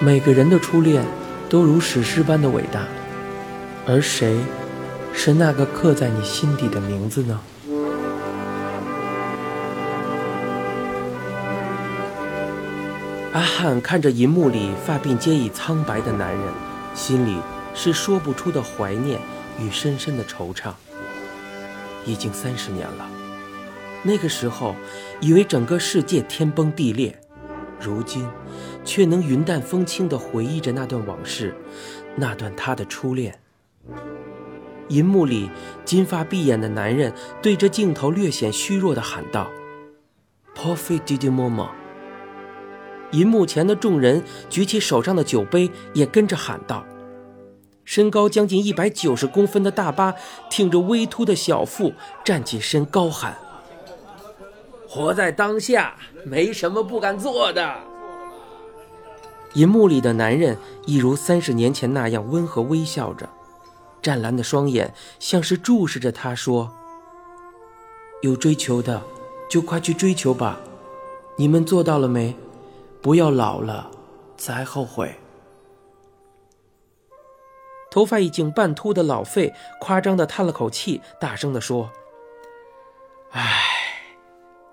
每个人的初恋都如史诗般的伟大，而谁是那个刻在你心底的名字呢？阿汉看着银幕里发鬓皆已苍白的男人，心里是说不出的怀念与深深的惆怅。已经三十年了，那个时候以为整个世界天崩地裂，如今却能云淡风轻地回忆着那段往事，那段他的初恋。银幕里金发碧眼的男人对着镜头略显虚弱地喊道 p o f i Didi Momo。银幕前的众人举起手上的酒杯，也跟着喊道。身高将近一百九十公分的大巴挺着微凸的小腹站起身，高喊：“活在当下，没什么不敢做的。”银幕里的男人一如三十年前那样温和微笑着，湛蓝的双眼像是注视着他，说：“有追求的，就快去追求吧。你们做到了没？不要老了才后悔。”头发已经半秃的老费夸张的叹了口气，大声的说：“唉，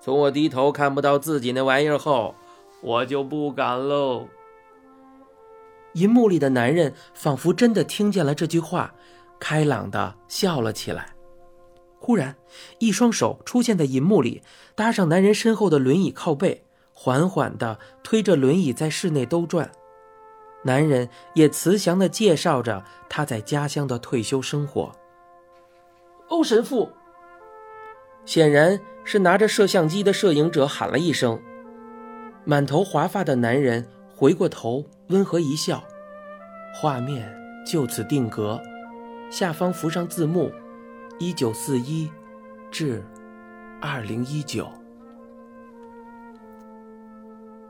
从我低头看不到自己那玩意儿后，我就不敢喽。”银幕里的男人仿佛真的听见了这句话，开朗的笑了起来。忽然，一双手出现在银幕里，搭上男人身后的轮椅靠背，缓缓的推着轮椅在室内兜转。男人也慈祥地介绍着他在家乡的退休生活。欧神父，显然是拿着摄像机的摄影者喊了一声。满头华发的男人回过头，温和一笑，画面就此定格，下方浮上字幕：一九四一至二零一九。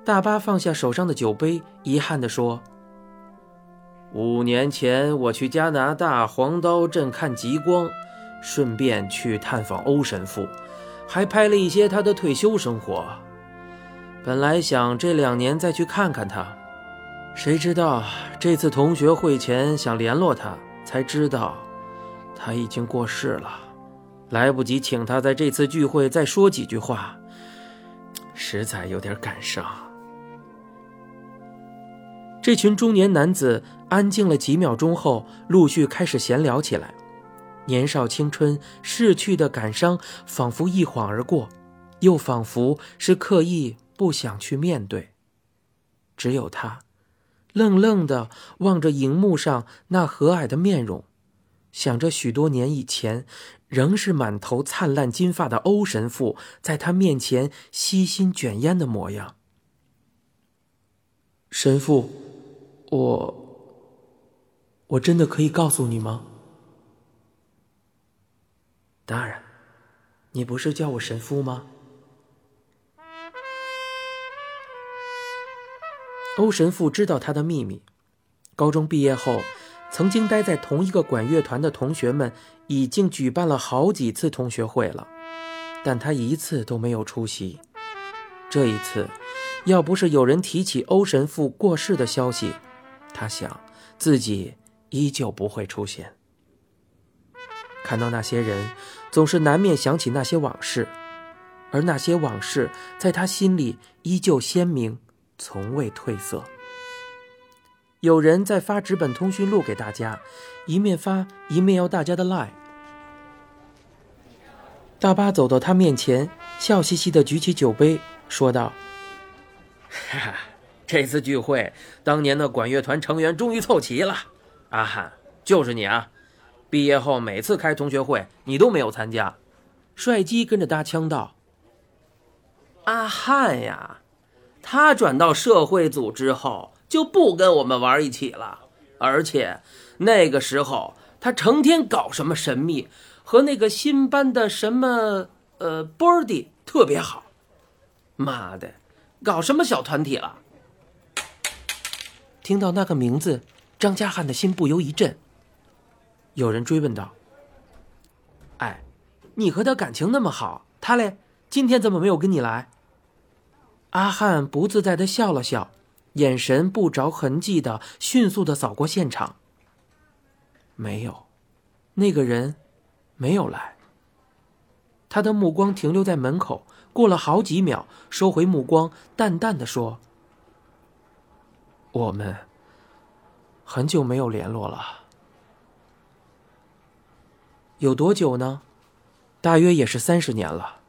大巴放下手上的酒杯，遗憾地说。五年前，我去加拿大黄刀镇看极光，顺便去探访欧神父，还拍了一些他的退休生活。本来想这两年再去看看他，谁知道这次同学会前想联络他，才知道他已经过世了，来不及请他在这次聚会再说几句话，实在有点感伤。这群中年男子安静了几秒钟后，陆续开始闲聊起来。年少青春逝去的感伤，仿佛一晃而过，又仿佛是刻意不想去面对。只有他，愣愣的望着荧幕上那和蔼的面容，想着许多年以前，仍是满头灿烂金发的欧神父在他面前悉心卷烟的模样。神父。我，我真的可以告诉你吗？当然，你不是叫我神父吗？欧神父知道他的秘密。高中毕业后，曾经待在同一个管乐团的同学们已经举办了好几次同学会了，但他一次都没有出席。这一次，要不是有人提起欧神父过世的消息，他想，自己依旧不会出现。看到那些人，总是难免想起那些往事，而那些往事在他心里依旧鲜明，从未褪色。有人在发纸本通讯录给大家，一面发一面要大家的 line。大巴走到他面前，笑嘻嘻的举起酒杯，说道：“哈哈。”这次聚会，当年的管乐团成员终于凑齐了。阿汉，就是你啊！毕业后每次开同学会，你都没有参加。帅基跟着搭腔道：“阿汉呀，他转到社会组之后就不跟我们玩一起了，而且那个时候他成天搞什么神秘，和那个新班的什么呃波迪特别好。妈的，搞什么小团体了？”听到那个名字，张家汉的心不由一震。有人追问道：“哎，你和他感情那么好，他嘞，今天怎么没有跟你来？”阿汉不自在的笑了笑，眼神不着痕迹的迅速的扫过现场。没有，那个人没有来。他的目光停留在门口，过了好几秒，收回目光，淡淡的说：“我们很久没有联络了。有多久呢？大约也是三十年了。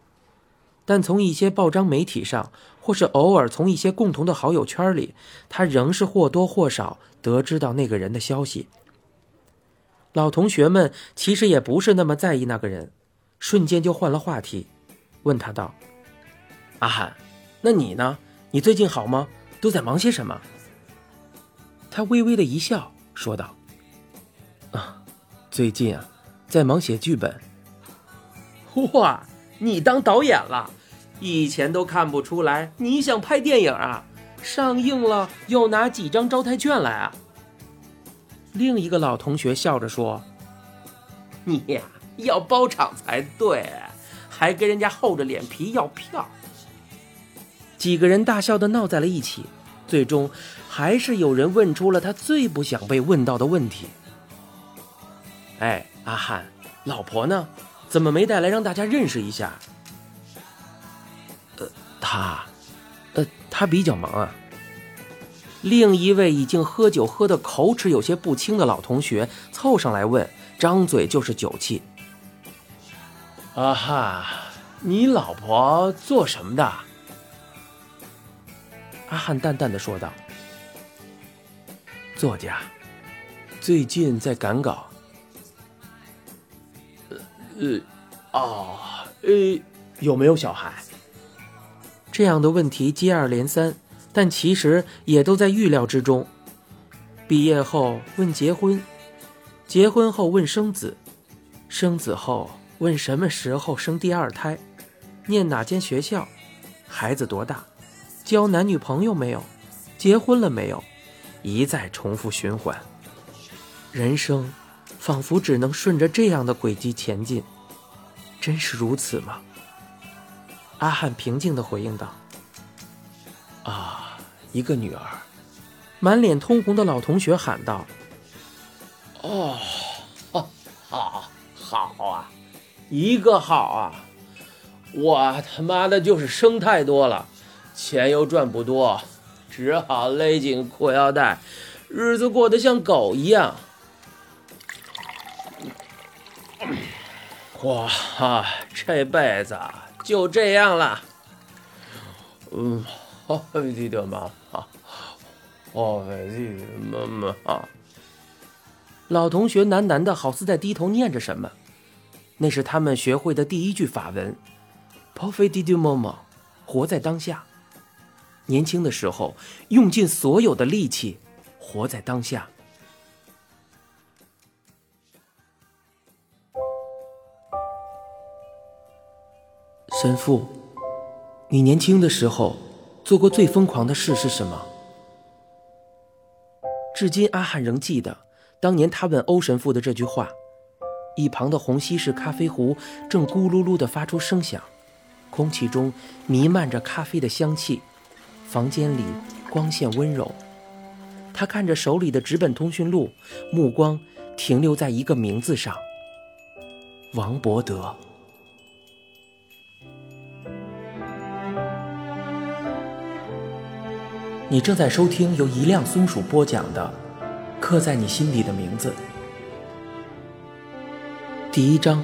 但从一些报章媒体上，或是偶尔从一些共同的好友圈里，他仍是或多或少得知到那个人的消息。老同学们其实也不是那么在意那个人。”瞬间就换了话题，问他道：“阿汉，那你呢？你最近好吗？都在忙些什么？”他微微的一笑，说道：“啊，最近啊，在忙写剧本。哇，你当导演了？以前都看不出来你想拍电影啊！上映了要拿几张招待券来啊？”另一个老同学笑着说：“你呀。”要包场才对，还跟人家厚着脸皮要票。几个人大笑的闹在了一起，最终还是有人问出了他最不想被问到的问题：“哎，阿汉，老婆呢？怎么没带来让大家认识一下？”呃，他，呃，他比较忙啊。另一位已经喝酒喝得口齿有些不清的老同学凑上来问，张嘴就是酒气。啊哈，你老婆做什么的？阿汉淡淡的说道：“作家，最近在赶稿。”呃呃，哦，呃，有没有小孩？这样的问题接二连三，但其实也都在预料之中。毕业后问结婚，结婚后问生子，生子后。问什么时候生第二胎，念哪间学校，孩子多大，交男女朋友没有，结婚了没有，一再重复循环。人生仿佛只能顺着这样的轨迹前进，真是如此吗？阿汉平静地回应道：“啊，一个女儿。”满脸通红的老同学喊道：“哦，好，好啊！”一个好啊！我他妈的就是生太多了，钱又赚不多，只好勒紧裤腰带，日子过得像狗一样。哇哈这辈子就这样了。嗯，好，记得吗？好，好，记得妈妈。老同学喃喃的，好似在低头念着什么。那是他们学会的第一句法文 p o f i t du moment”，活在当下。年轻的时候，用尽所有的力气，活在当下。神父，你年轻的时候做过最疯狂的事是什么？至今，阿汉仍记得当年他问欧神父的这句话。一旁的红西式咖啡壶正咕噜噜地发出声响，空气中弥漫着咖啡的香气，房间里光线温柔。他看着手里的纸本通讯录，目光停留在一个名字上——王伯德。你正在收听由一辆松鼠播讲的《刻在你心底的名字》。第一章，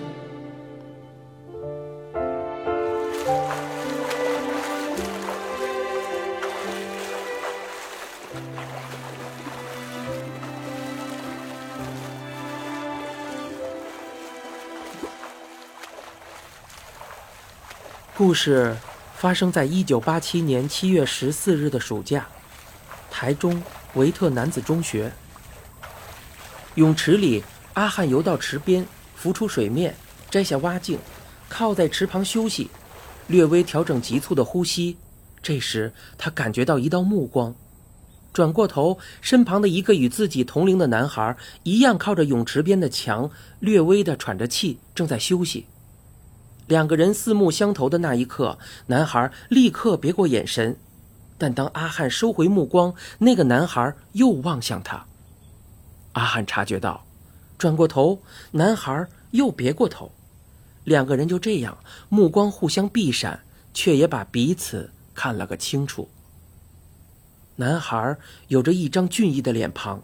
故事发生在一九八七年七月十四日的暑假，台中维特男子中学泳池里，阿汉游到池边。浮出水面，摘下蛙镜，靠在池旁休息，略微调整急促的呼吸。这时，他感觉到一道目光，转过头，身旁的一个与自己同龄的男孩一样靠着泳池边的墙，略微的喘着气，正在休息。两个人四目相投的那一刻，男孩立刻别过眼神，但当阿汉收回目光，那个男孩又望向他。阿汉察觉到，转过头，男孩又别过头，两个人就这样目光互相避闪，却也把彼此看了个清楚。男孩有着一张俊逸的脸庞，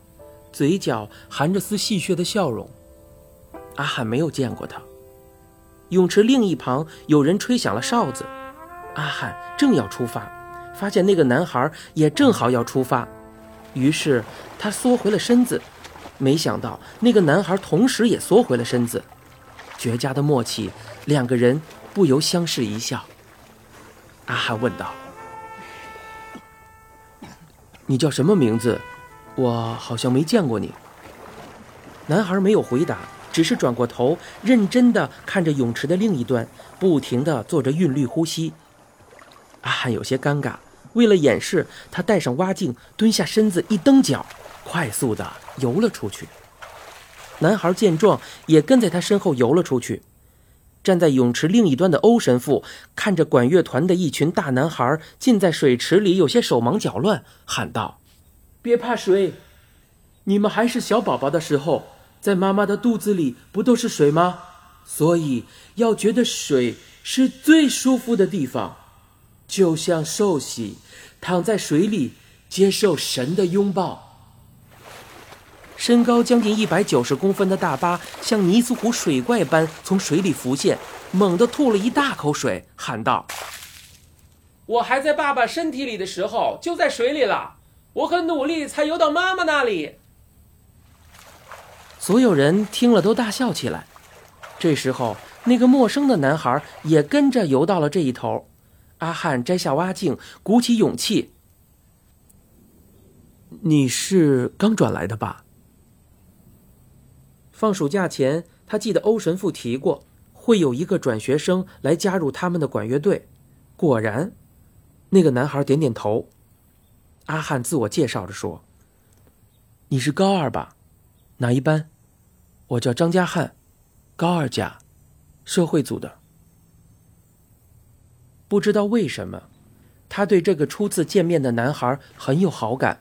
嘴角含着丝戏谑的笑容。阿汉没有见过他。泳池另一旁有人吹响了哨子，阿汉正要出发，发现那个男孩也正好要出发，于是他缩回了身子。没想到那个男孩同时也缩回了身子，绝佳的默契，两个人不由相视一笑。阿汉问道：“你叫什么名字？我好像没见过你。”男孩没有回答。只是转过头，认真的看着泳池的另一端，不停地做着韵律呼吸。阿汉有些尴尬，为了掩饰，他戴上蛙镜，蹲下身子，一蹬脚，快速地游了出去。男孩见状，也跟在他身后游了出去。站在泳池另一端的欧神父看着管乐团的一群大男孩浸在水池里，有些手忙脚乱，喊道：“别怕水，你们还是小宝宝的时候。”在妈妈的肚子里不都是水吗？所以要觉得水是最舒服的地方，就像受洗，躺在水里接受神的拥抱。身高将近一百九十公分的大巴像尼斯湖水怪般从水里浮现，猛地吐了一大口水，喊道：“我还在爸爸身体里的时候就在水里了，我很努力才游到妈妈那里。”所有人听了都大笑起来。这时候，那个陌生的男孩也跟着游到了这一头。阿汉摘下蛙镜，鼓起勇气：“你是刚转来的吧？”放暑假前，他记得欧神父提过，会有一个转学生来加入他们的管乐队。果然，那个男孩点点头。阿汉自我介绍着说：“你是高二吧？”哪一班？我叫张家汉，高二甲，社会组的。不知道为什么，他对这个初次见面的男孩很有好感。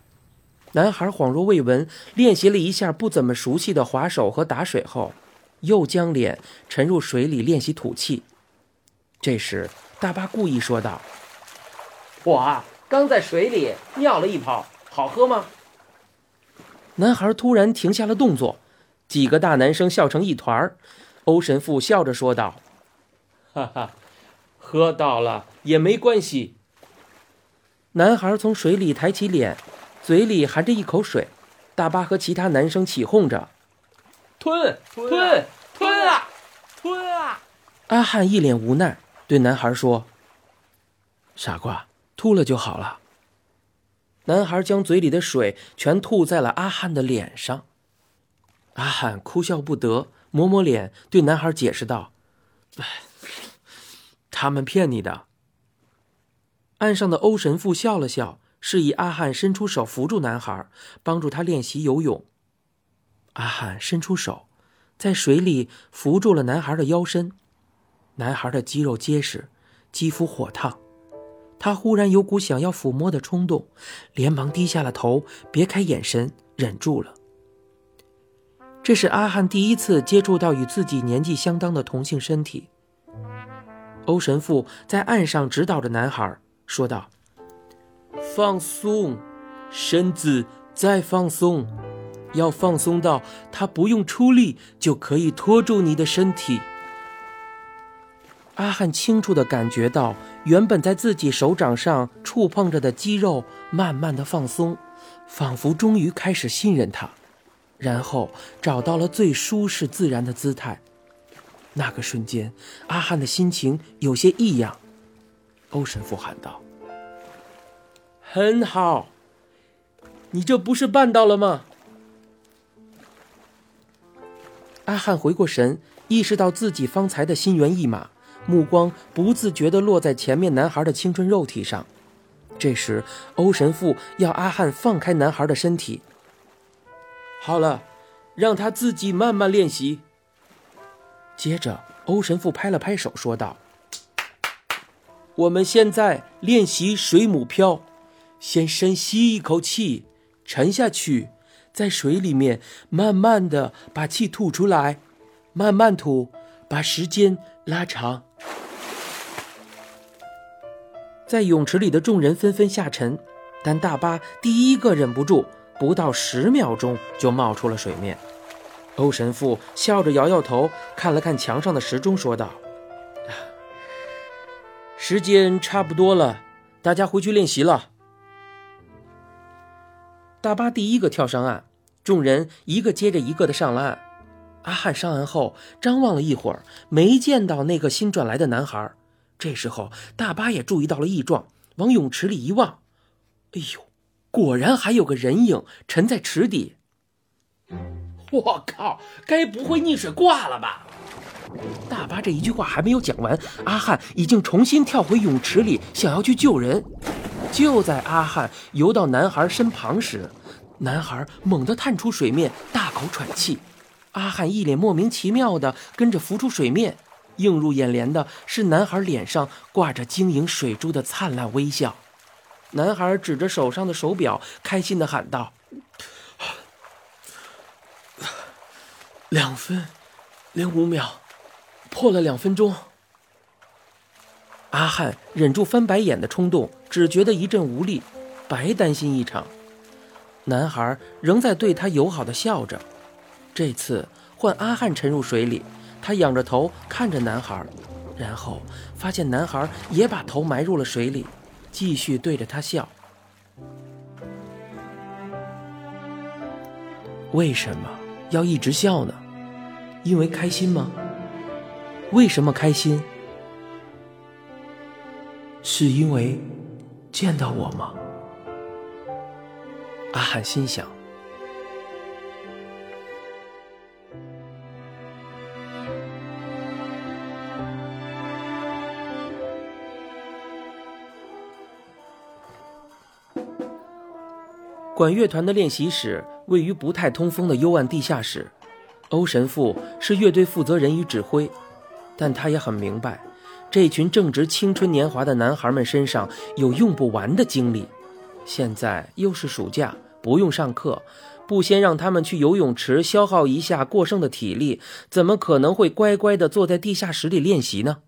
男孩恍若未闻，练习了一下不怎么熟悉的划手和打水后，又将脸沉入水里练习吐气。这时，大巴故意说道：“我啊刚在水里尿了一泡，好喝吗？”男孩突然停下了动作，几个大男生笑成一团儿。欧神父笑着说道：“哈哈，喝到了也没关系。”男孩从水里抬起脸，嘴里含着一口水。大巴和其他男生起哄着：“吞吞吞啊，吞啊！”阿汉一脸无奈，对男孩说：“傻瓜，吐了就好了。”男孩将嘴里的水全吐在了阿汉的脸上，阿汉哭笑不得，抹抹脸，对男孩解释道：“他们骗你的。”岸上的欧神父笑了笑，示意阿汉伸出手扶住男孩，帮助他练习游泳。阿汉伸出手，在水里扶住了男孩的腰身。男孩的肌肉结实，肌肤火烫。他忽然有股想要抚摸的冲动，连忙低下了头，别开眼神，忍住了。这是阿汉第一次接触到与自己年纪相当的同性身体。欧神父在岸上指导着男孩，说道：“放松，身子再放松，要放松到他不用出力就可以拖住你的身体。”阿汉清楚地感觉到，原本在自己手掌上触碰着的肌肉慢慢的放松，仿佛终于开始信任他，然后找到了最舒适自然的姿态。那个瞬间，阿汉的心情有些异样。欧神父喊道：“很好，你这不是办到了吗？”阿汉回过神，意识到自己方才的心猿意马。目光不自觉地落在前面男孩的青春肉体上，这时欧神父要阿汉放开男孩的身体。好了，让他自己慢慢练习。接着，欧神父拍了拍手，说道：“我们现在练习水母漂，先深吸一口气，沉下去，在水里面慢慢的把气吐出来，慢慢吐，把时间拉长。在泳池里的众人纷纷下沉，但大巴第一个忍不住，不到十秒钟就冒出了水面。欧神父笑着摇摇头，看了看墙上的时钟，说道：“时间差不多了，大家回去练习了。”大巴第一个跳上岸，众人一个接着一个的上了岸。阿汉上岸后张望了一会儿，没见到那个新转来的男孩。这时候，大巴也注意到了异状，往泳池里一望，哎呦，果然还有个人影沉在池底。我靠，该不会溺水挂了吧？大巴这一句话还没有讲完，阿汉已经重新跳回泳池里，想要去救人。就在阿汉游到男孩身旁时，男孩猛地探出水面，大口喘气。阿汉一脸莫名其妙的跟着浮出水面。映入眼帘的是男孩脸上挂着晶莹水珠的灿烂微笑。男孩指着手上的手表，开心的喊道：“两分零五秒，破了两分钟。”阿汉忍住翻白眼的冲动，只觉得一阵无力，白担心一场。男孩仍在对他友好的笑着。这次换阿汉沉入水里。他仰着头看着男孩，然后发现男孩也把头埋入了水里，继续对着他笑。为什么要一直笑呢？因为开心吗？为什么开心？是因为见到我吗？阿汉心想。管乐团的练习室位于不太通风的幽暗地下室。欧神父是乐队负责人与指挥，但他也很明白，这群正值青春年华的男孩们身上有用不完的精力。现在又是暑假，不用上课，不先让他们去游泳池消耗一下过剩的体力，怎么可能会乖乖地坐在地下室里练习呢？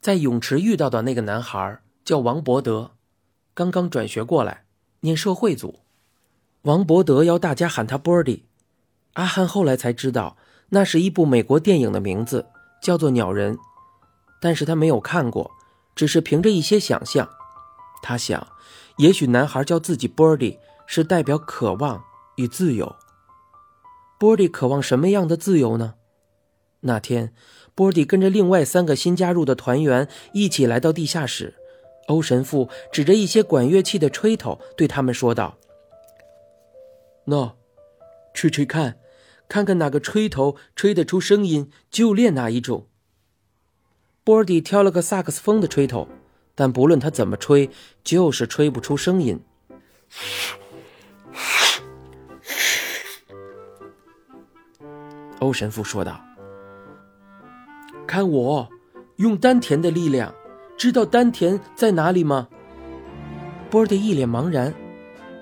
在泳池遇到的那个男孩叫王伯德，刚刚转学过来。念社会组，王伯德要大家喊他 Birdy。阿汉后来才知道，那是一部美国电影的名字，叫做《鸟人》，但是他没有看过，只是凭着一些想象，他想，也许男孩叫自己 Birdy 是代表渴望与自由。Birdy 渴望什么样的自由呢？那天，Birdy 跟着另外三个新加入的团员一起来到地下室。欧神父指着一些管乐器的吹头，对他们说道：“喏，吹吹看，看看哪个吹头吹得出声音，就练哪一种。”波迪挑了个萨克斯风的吹头，但不论他怎么吹，就是吹不出声音。欧神父说道：“看我，用丹田的力量。”知道丹田在哪里吗？波迪一脸茫然，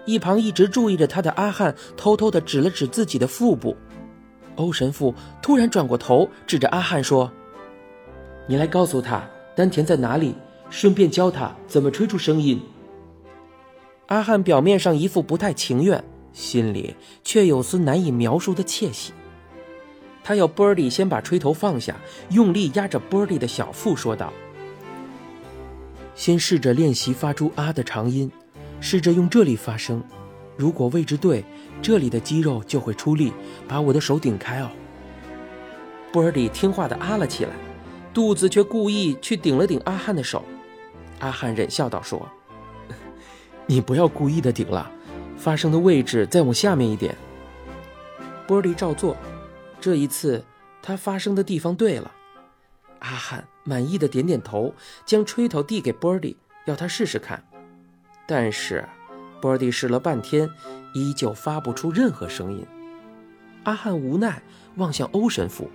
一旁一直注意着他的阿汉偷偷的指了指自己的腹部。欧神父突然转过头，指着阿汉说：“你来告诉他丹田在哪里，顺便教他怎么吹出声音。”阿汉表面上一副不太情愿，心里却有丝难以描述的窃喜。他要波迪先把吹头放下，用力压着波迪的小腹，说道。先试着练习发出“啊”的长音，试着用这里发声。如果位置对，这里的肌肉就会出力，把我的手顶开哦。波尔迪听话的啊了起来，肚子却故意去顶了顶阿汉的手。阿汉忍笑道：“说，你不要故意的顶了，发声的位置再往下面一点。”波尔迪照做，这一次他发声的地方对了。阿汉满意的点点头，将吹头递给波迪，要他试试看。但是，波迪试了半天，依旧发不出任何声音。阿汉无奈望向欧神父，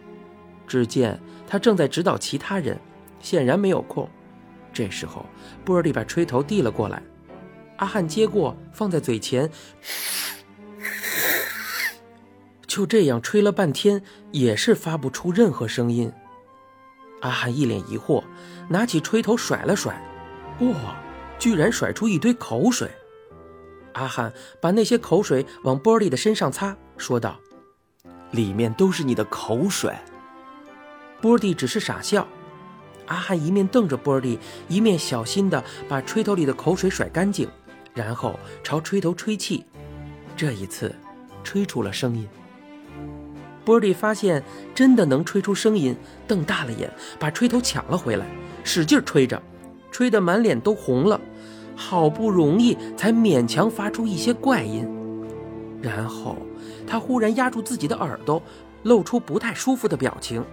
只见他正在指导其他人，显然没有空。这时候，波迪把吹头递了过来。阿汉接过，放在嘴前，就这样吹了半天，也是发不出任何声音。阿汉一脸疑惑，拿起吹头甩了甩，哇，居然甩出一堆口水！阿汉把那些口水往波利的身上擦，说道：“里面都是你的口水。”波蒂只是傻笑。阿汉一面瞪着波蒂，一面小心地把吹头里的口水甩干净，然后朝吹头吹气。这一次，吹出了声音。波迪发现真的能吹出声音，瞪大了眼，把吹头抢了回来，使劲吹着，吹得满脸都红了。好不容易才勉强发出一些怪音，然后他忽然压住自己的耳朵，露出不太舒服的表情。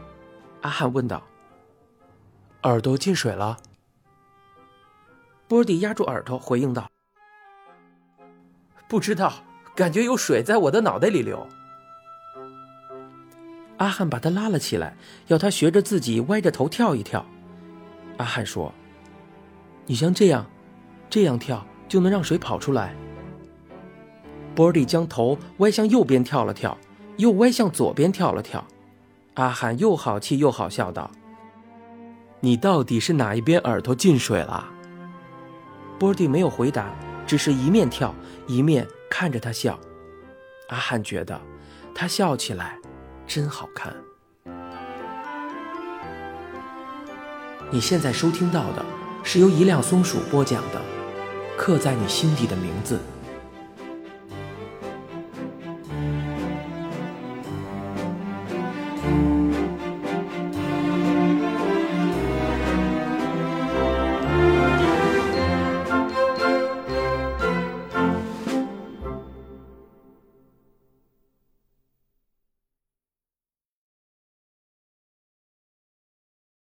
阿汉问道：“耳朵进水了？”波迪压住耳朵回应道：“不知道，感觉有水在我的脑袋里流。”阿汉把他拉了起来，要他学着自己歪着头跳一跳。阿汉说：“你像这样。”这样跳就能让水跑出来。波蒂将头歪向右边跳了跳，又歪向左边跳了跳。阿汉又好气又好笑道：“你到底是哪一边耳朵进水了？”波蒂没有回答，只是一面跳一面看着他笑。阿汉觉得他笑起来真好看。你现在收听到的是由一辆松鼠播讲的。刻在你心底的名字。